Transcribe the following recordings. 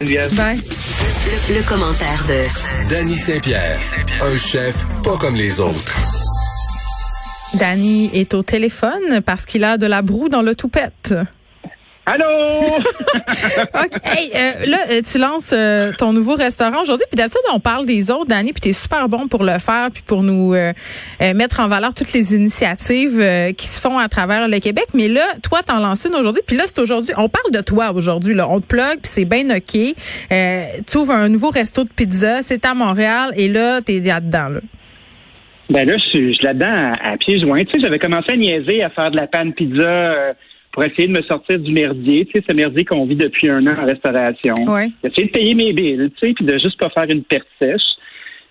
Bye. Le, le commentaire de Danny Saint-Pierre, un chef pas comme les autres. Danny est au téléphone parce qu'il a de la broue dans le toupette. Allô? OK. Hey, euh, là, euh, tu lances euh, ton nouveau restaurant aujourd'hui. Puis d'habitude, on parle des autres, Danny, puis tu es super bon pour le faire, puis pour nous euh, mettre en valeur toutes les initiatives qui se font à travers le Québec. Mais là, toi, t'en lances une aujourd'hui. Puis là, c'est aujourd'hui. On parle de toi aujourd'hui. Là. On te plug, puis c'est bien OK. Tu ouvres un nouveau resto de pizza. C'est à Montréal. Et là, t'es là-dedans. Là. Ben là, je suis, là-dedans à, à pieds joints. Tu sais, j'avais commencé à niaiser, à faire de la panne pizza pour essayer de me sortir du merdier. Tu sais, ce merdier qu'on vit depuis un an en restauration. Ouais. D'essayer de payer mes billes, tu sais, puis de juste pas faire une perte sèche.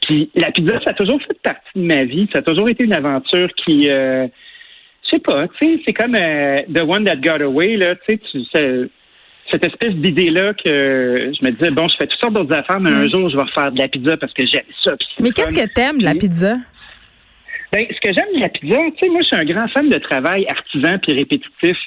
Puis la pizza, ça a toujours fait partie de ma vie. Ça a toujours été une aventure qui, euh, je sais pas, tu sais, c'est comme euh, The One That Got Away, là, tu sais, cette espèce d'idée-là que je me disais, bon, je fais toutes sortes d'autres affaires, mais un jour, je vais refaire de la pizza parce que j'aime ça. Mais qu'est-ce que t'aimes de la pizza? Ben, ce que j'aime de la pizza, tu sais, moi, je suis un grand fan de travail artisan puis répétitif.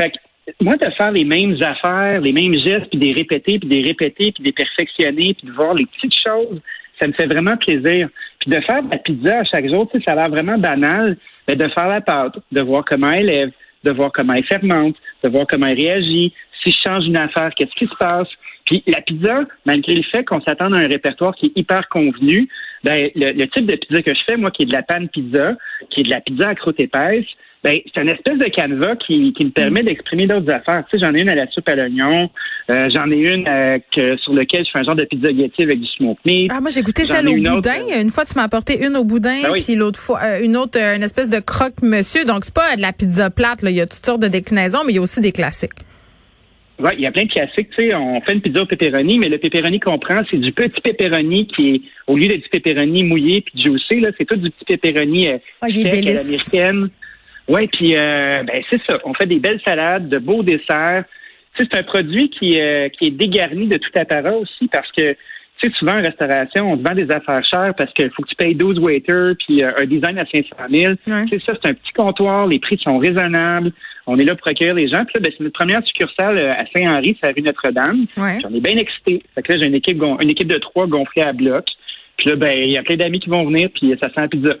Fait que, moi, de faire les mêmes affaires, les mêmes gestes, puis des répéter, puis des répéter, puis des perfectionner, puis de voir les petites choses, ça me fait vraiment plaisir. Puis de faire la pizza à chaque jour, ça a l'air vraiment banal, mais de faire la pâte, de voir comment elle lève, de voir comment elle fermente, de voir comment elle réagit. Si je change une affaire, qu'est-ce qui se passe? Puis la pizza, malgré le fait qu'on s'attende à un répertoire qui est hyper convenu, ben, le, le type de pizza que je fais, moi, qui est de la panne pizza, qui est de la pizza à croûte épaisse, ben, c'est une espèce de canevas qui, qui me permet d'exprimer d'autres affaires. Tu sais, j'en ai une à la soupe à l'oignon, euh, j'en ai une euh, que, sur laquelle je fais un genre de pizza spaghetti avec du smoke meat. Ah, moi, j'ai goûté celle au une boudin. euh, Une fois, tu m'as apporté une au boudin, Ben oui. puis l'autre fois, euh, une autre, euh, une espèce de croque-monsieur. Donc, c'est pas de la pizza plate, là. Il y a toutes sortes de déclinaisons, mais il y a aussi des classiques. Ouais, il y a plein de classiques. Tu sais, on fait une pizza au pepperoni, mais le pepperoni qu'on prend, c'est du petit pepperoni qui est, au lieu d'être du pepperoni mouillé puis juicy, là, c'est tout du petit pepperoni euh, sec à délice. l'américaine. Ouais, puis euh, ben c'est ça. On fait des belles salades, de beaux desserts. Tu sais, c'est un produit qui, euh, qui est dégarni de tout apparat aussi parce que tu sais, souvent en restauration, on te vend des affaires chères parce qu'il faut que tu payes 12 waiters puis euh, un design à 500 000. Ouais. Tu sais, ça, c'est un petit comptoir, les prix sont raisonnables. On est là pour accueillir les gens. Puis là, ben, c'est notre première succursale euh, à Saint-Henri, c'est la rue Notre-Dame. Ouais. On est bien excités. Fait que là, j'ai une équipe, une équipe de trois gonflée à bloc. Puis là, ben, il y a plein d'amis qui vont venir, puis ça sent la pizza.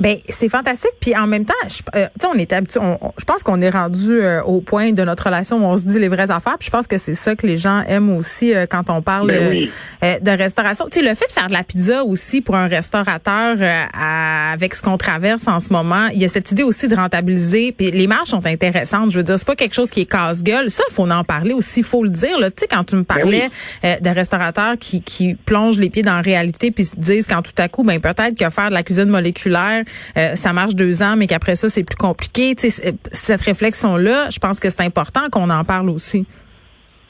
Ben c'est fantastique. Puis en même temps, je, euh, tu sais, on est habitué. on- on- je pense qu'on est rendu euh, au point de notre relation où on se dit les vraies affaires. Puis je pense que c'est ça que les gens aiment aussi euh, quand on parle Ben euh, oui. euh, de restauration. Tu sais, le fait de faire de la pizza aussi pour un restaurateur euh, à- avec ce qu'on traverse en ce moment, il y a cette idée aussi de rentabiliser. Puis les marges sont intéressantes. Je veux dire, c'est pas quelque chose qui est casse-gueule. Ça, faut en parler aussi. Faut le dire. Là. Tu sais, quand tu me parlais euh, de restaurateurs qui, qui plongent les pieds dans la réalité puis se disent quand tout à coup, ben peut-être que faire de la cuisine moléculaire, euh, ça marche deux ans, mais qu'après ça, c'est plus compliqué. Tu sais, c'est- cette réflexion-là, je pense que c'est important qu'on en parle aussi.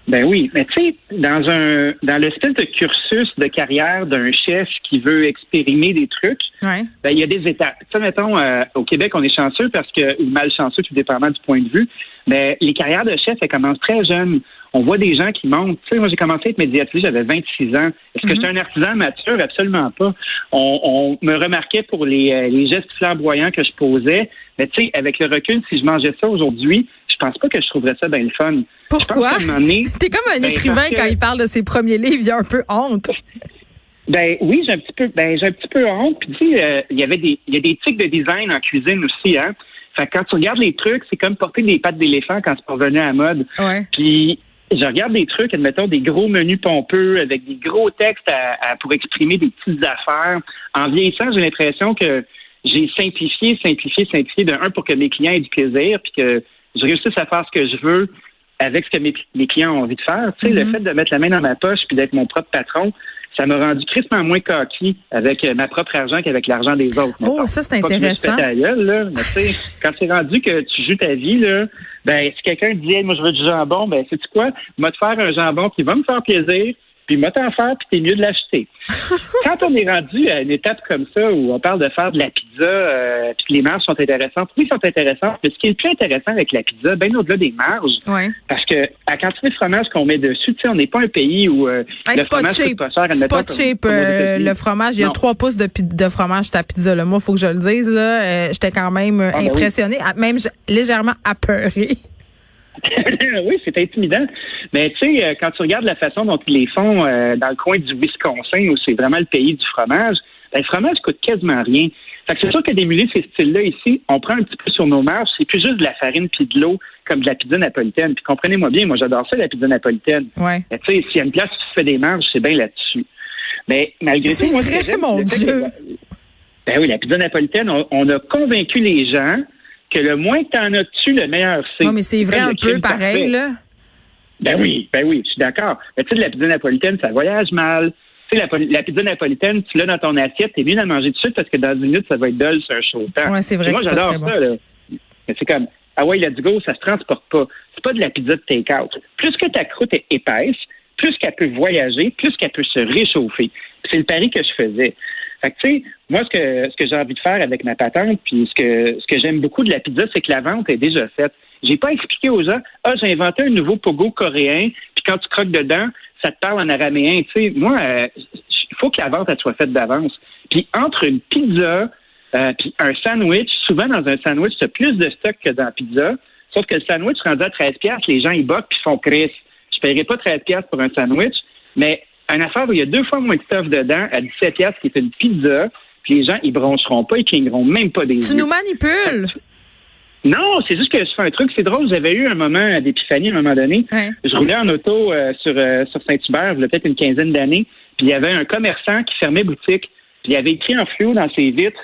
Ben oui, mais tu sais, dans un dans l'espèce de cursus de carrière d'un chef qui veut expérimenter des trucs, Ouais. ben il y a des étapes. Tu sais, mettons, euh, au Québec, on est chanceux parce que, ou malchanceux, tout dépendamment du point de vue, mais les carrières de chef, elles commencent très jeunes. On voit des gens qui montent. Tu sais, moi, j'ai commencé à être médiatrice, j'avais 26 ans. Est-ce que j'étais un artisan mature? Absolument pas. On, on me remarquait pour les, euh, les gestes flamboyants que je posais. Mais tu sais, avec le recul, si je mangeais ça aujourd'hui, je pense pas que je trouverais ça bien le fun. Pourquoi? T'es comme un Ben, écrivain que- quand il parle de ses premiers livres, il a un peu honte. Ben oui, j'ai un petit peu, ben j'ai un petit peu honte. Puis tu sais, euh, il y avait des, il y a des tics de design en cuisine aussi, hein. Fait que quand tu regardes les trucs, c'est comme porter des pattes d'éléphant quand c'est pas revenu à la mode. Ouais. Puis je regarde des trucs, admettons des gros menus pompeux avec des gros textes à, à- pour exprimer des petites affaires. En vieillissant, j'ai l'impression que j'ai simplifié, simplifié, simplifié de un pour que mes clients aient du plaisir, puis que je réussisse à faire ce que je veux avec ce que mes, mes clients ont envie de faire. Tu sais, le fait de mettre la main dans ma poche puis d'être mon propre patron, ça m'a rendu crispement moins coquille avec euh, ma propre argent qu'avec l'argent des autres. Oh, mettons. ça, c'est que je intéressant. gueule, là, mais tu sais, quand c'est rendu que tu joues ta vie, là, ben, si quelqu'un dit, Hey, moi, je veux du jambon, ben, sais-tu quoi? Va te faire un jambon qui va me faire plaisir, puis m'a t'en faire, puis t'es mieux de l'acheter. Quand on est rendu à une étape comme ça où on parle de faire de la pizza, euh, puis que les marges sont intéressantes, oui, elles sont intéressantes, mais ce qui est le plus intéressant avec la pizza, bien au-delà des marges, Ouais. parce que la quantité de fromage qu'on met dessus, tu sais, on n'est pas un pays où euh, Hey, le fromage cheap. coûte pas cher. C'est pas cheap, comme euh, le fromage. Il y a trois pouces de, de fromage sur ta pizza. Là. Moi, faut que je le dise. Là, j'étais quand même Ah, ben oui. impressionnée, même légèrement apeurée. oui, c'est intimidant. Mais tu sais, euh, quand tu regardes la façon dont ils les font euh, dans le coin du Wisconsin, où c'est vraiment le pays du fromage, ben, le fromage coûte quasiment rien. Fait que c'est sûr que d'émuler ces styles-là ici, on prend un petit peu sur nos marges. C'est plus juste de la farine puis de l'eau, comme de la pizza napolitaine. Puis comprenez-moi bien, moi j'adore ça, la pizza napolitaine. Ouais. Tu sais, s'il y a une place tu fais des marges, c'est bien là-dessus. Mais malgré tout, moi, vrai, mon Dieu. ben oui, la pizza napolitaine, on, on a convaincu les gens que le moins que tu en as dessus, le meilleur c'est. Non, mais c'est vrai un peu pareil, là. Ben oui, ben oui, je suis d'accord. Mais tu sais, la pizza napolitaine, ça voyage mal. Tu sais, la, la, pizza napolitaine, tu l'as dans ton assiette, t'es mieux d'en manger tout de suite parce que dans une minute, ça va être dol sur un chaud temps. Ouais, c'est vrai. moi, j'adore ça, bon. là. Mais c'est comme, ah ouais, let's go, ça se transporte pas. C'est pas de la pizza de take-out. Plus que ta croûte est épaisse, plus qu'elle peut voyager, plus qu'elle peut se réchauffer. C'est le pari que je faisais. Fait que, tu sais, moi, ce que, ce que j'ai envie de faire avec ma patente, puis ce que, ce que j'aime beaucoup de la pizza, c'est que la vente est déjà faite. J'ai pas expliqué aux gens, ah, j'ai inventé un nouveau pogo coréen, puis quand tu croques dedans, ça te parle en araméen. Tu sais, moi, il euh, faut que la vente elle soit faite d'avance. Puis entre une pizza euh, puis un sandwich, souvent dans un sandwich, tu plus de stock que dans la pizza. Sauf que le sandwich rendu à 13 pièces, les gens ils boquent puis font Chris. Je paierai pas 13 pièces pour un sandwich, mais une affaire où il y a deux fois moins de stuff dedans à 17 pièces qui est une pizza, puis les gens ils broncheront pas, ils cligneront même pas des Tu yeux. nous manipules. Non, c'est juste que je fais un truc. C'est drôle. J'avais eu un moment d'épiphanie à un moment donné. Ouais. Je roulais en auto euh, sur, euh, sur Saint-Hubert, il y a peut-être une quinzaine d'années. Puis il y avait un commerçant qui fermait boutique. Puis il avait écrit en fluo dans ses vitres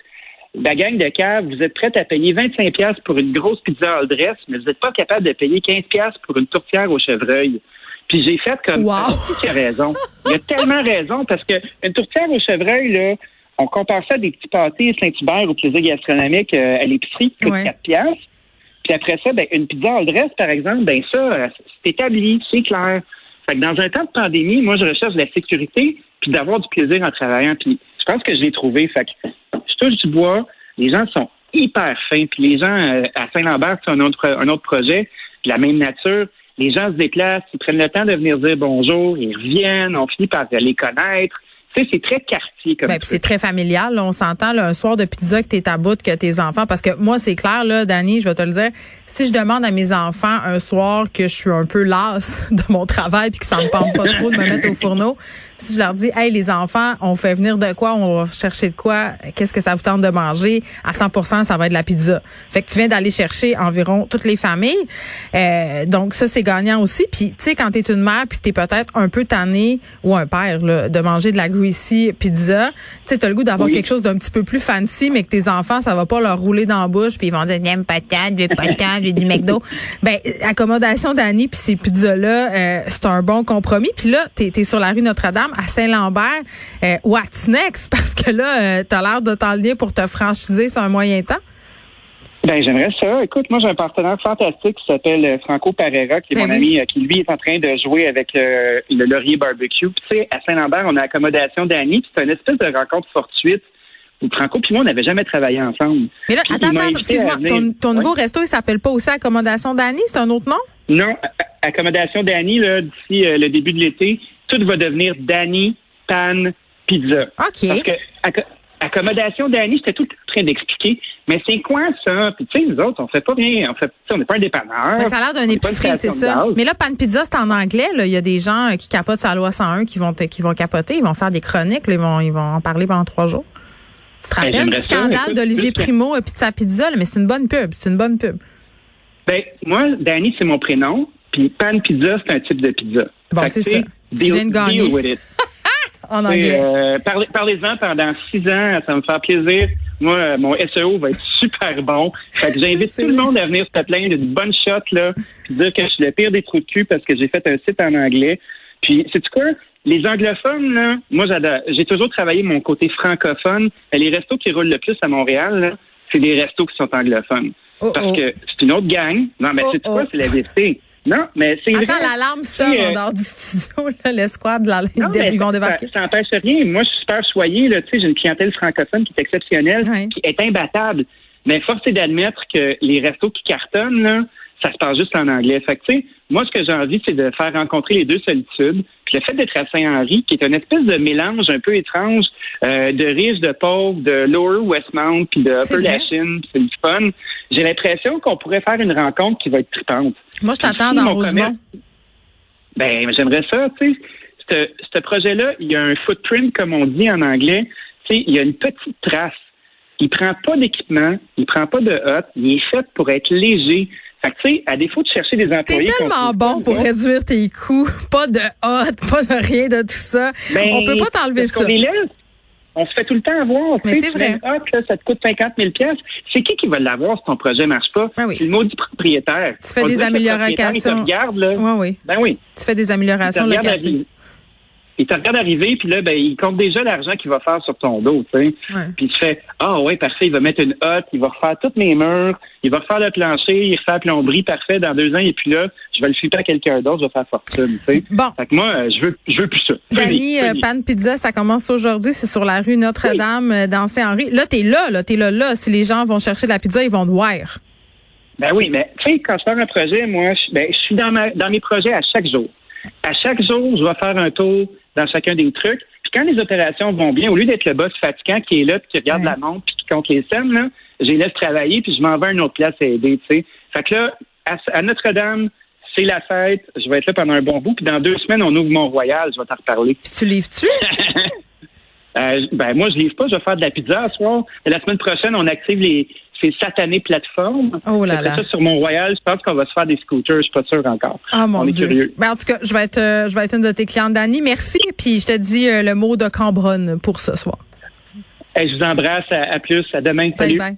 la gang de cave, vous êtes prête à payer 25 pièces pour une grosse pizza all dress, mais vous n'êtes pas capable de payer 15 pièces pour une tourtière au chevreuil. Puis j'ai fait comme Wow. il a raison. Il a tellement raison parce que une tourtière au chevreuil là, on compare ça à des petits pâtés Saint-Hubert au plaisir gastronomique euh, à l'épicerie coûte Ouais. 4 pièces. Puis après ça, ben, une pizza all dress, par exemple, ben ça, euh, c'est établi, c'est clair. Fait que dans un temps de pandémie, moi, je recherche la sécurité puis d'avoir du plaisir en travaillant. Puis je pense que je l'ai trouvé. Fait que je touche du bois. Les gens sont hyper fins. Puis les gens euh, à Saint-Lambert, c'est un autre, un autre projet de la même nature. Les gens se déplacent, ils prennent le temps de venir dire bonjour, ils reviennent, on finit par les connaître. Tu sais, c'est très quartier comme Ben, c'est très familial. là. on s'entend un soir de pizza que t'es à bout, que tes enfants. Parce que moi, c'est clair, là, Dani, je vais te le dire. Si je demande à mes enfants un soir que je suis un peu lasse de mon travail puis que ça me tente pas trop de me mettre au fourneau, si je leur dis, hey, les enfants, on fait venir de quoi, on va chercher de quoi, qu'est-ce que ça vous tente de manger, à 100% ça va être de la pizza. Fait que tu viens d'aller chercher environ toutes les familles. Euh, donc ça, c'est gagnant aussi. Puis, tu sais, quand t'es une mère puis t'es peut-être un peu tanné ou un père là, de manger de la greasy pizza, tu sais, t'as le goût d'avoir Oui. quelque chose d'un petit peu plus fancy, mais que tes enfants, ça va pas leur rouler dans la bouche puis ils vont dire, j'aime pas de je veux pas de je veux du McDo. Ben, accommodation d'Annie puis ces pizzas-là, euh, c'est un bon compromis. Puis là, t'es es sur la rue Notre-Dame à Saint-Lambert. Euh, what's next? Parce que là, euh, t'as l'air de t'enligner pour te franchiser sur un moyen temps. Ben, j'aimerais ça. Écoute, moi, j'ai un partenaire fantastique qui s'appelle euh, Franco Parera, qui est Ben mon oui. ami, euh, qui lui est en train de jouer avec euh, le Laurier Barbecue. Puis, tu sais, à Saint-Lambert, on a accommodation d'Annie, puis c'est une espèce de rencontre fortuite où Franco puis moi, on n'avait jamais travaillé ensemble. Mais là, Puis, attends, attends, excuse-moi, venir. ton, nouveau resto, il s'appelle pas aussi Accommodation d'Annie, c'est un autre nom? Non, accommodation d'Annie, là, d'ici euh, le début de l'été, tout va devenir Danny Pan Pizza. OK. Parce que acco- accommodation d'Annie, j'étais tout en train d'expliquer. Mais c'est quoi ça? Puis tu sais, nous autres, on fait pas rien. On fait, on n'est pas un dépanneur. Mais ça a l'air une épicerie, c'est ça. Mais là, Pan Pizza, c'est en anglais. Là. Il y a des gens euh, qui capotent sa loi 101 qui vont, qui vont capoter. Ils vont faire des chroniques. là. Ils, vont, ils vont en parler pendant trois jours. Tu te Ben, rappelles du scandale d'Olivier Primo et Pizza Pizza? là, mais c'est une bonne pub. C'est une bonne pub. Ben, moi, Danny, c'est mon prénom. Puis Pan Pizza, c'est un type de pizza. Bon, c'est ça. Deal, deal with it. En anglais. euh, parlez- Parlez-en pendant six ans, ça me faire plaisir. Moi, euh, mon SEO va être super bon. Fait que j'invite tout le monde à venir se plaindre d'une bonne shot, là, puis dire que je suis le pire des trous de cul parce que j'ai fait un site en anglais. Puis, c'est quoi? Les anglophones, là, moi, j'adore. J'ai toujours travaillé mon côté francophone. Les restos qui roulent le plus à Montréal, là, c'est des restos qui sont anglophones. Oh, Parce oh. que c'est une autre gang. Non, mais c'est quoi? oh. C'est la vérité. Non, mais c'est. Attends, l'alarme sonne euh, en dehors du studio. là, L'escouade, là, non, mais ils vont ça- débarquer. Ça n'empêche rien. Moi, je suis super choyé. Là, Tu sais, j'ai une clientèle francophone qui est exceptionnelle, qui est imbattable. Mais force est d'admettre que les restos qui cartonnent, là, ça se passe juste en anglais. Fait que, tu sais, moi, ce que j'ai envie, c'est de faire rencontrer les deux solitudes. Puis le fait d'être à Saint-Henri, qui est une espèce de mélange un peu étrange euh, de riches, de pauvres, de Lower Westmount, puis de Upper. Lachine, c'est du fun. J'ai l'impression qu'on pourrait faire une rencontre qui va être tripante. Moi, je t'attends Si dans mon Rosemont. commerce- Ben, j'aimerais ça, tu sais. Ce- projet-là, il y a un footprint, comme on dit en anglais. Tu sais, il y a une petite trace. Il prend pas d'équipement, il prend pas de hotte, il est fait pour être léger. Fait que, tu sais, à défaut de chercher des T'es employés... qu'on tellement bon pour réduire tes coûts. Pas de hot, pas de rien de tout ça. ben, On peut pas t'enlever ça. les laisse. On se fait tout le temps avoir. Tu Mais c'est tu vrai. hotte, là, ça te coûte 50 000 C'est qui qui va l'avoir si ton projet marche pas? Ben oui. C'est le maudit propriétaire. Tu fais On des améliorations. Te regarde, là. Oui, oui. Ben oui. Tu fais des améliorations regarde locatives. Il te regarde arriver, puis là, ben, il compte déjà l'argent qu'il va faire sur ton dos, tu sais. Ouais. Puis tu fais, ah ouais, parfait, il va mettre une hotte, il va refaire toutes mes murs, il va refaire le plancher, il refait la plomberie, parfait, dans deux ans, et puis là, je vais le flipper à quelqu'un d'autre, je vais faire fortune, tu sais. Bon. Fait que moi, euh, je veux, je veux plus ça. Dani, euh. Pan Pizza, ça commence aujourd'hui. C'est sur la rue Notre-Dame euh, dans Saint-Henri. Là, t'es là, là, t'es là, là. Si les gens vont chercher de la pizza, ils vont te voir. Ben oui, mais tu sais, quand je fais un projet, moi, je, ben, je suis dans, ma, dans mes projets à chaque jour. À chaque jour, je vais faire un tour dans chacun des trucs. Puis quand les opérations vont bien, au lieu d'être le boss fatigant qui est là, puis qui regarde Ouais. la montre, puis qui compte les scènes, là, je les laisse travailler, puis je m'en vais à une autre place à aider, tu sais. Fait que là, à, à Notre-Dame, c'est la fête, je vais être là pendant un bon bout, puis dans deux semaines, on ouvre Mont-Royal, je vais t'en reparler. Puis tu livres-tu? Euh, ben moi, je livre pas, je vais faire de la pizza ce soir. Et la semaine prochaine, on active les ces satanées plateformes. Oh là là. ça, sur Mont-Royal, je pense qu'on va se faire des scooters, je suis pas sûr encore. Ah mon on est Dieu. curieux. Ben, en tout cas, je vais être euh, je vais être une de tes clientes, Dani. Merci. Puis je te dis euh, le mot de Cambronne pour ce soir. Hey, je vous embrasse, à, à plus, à demain. Bye Salut. bye.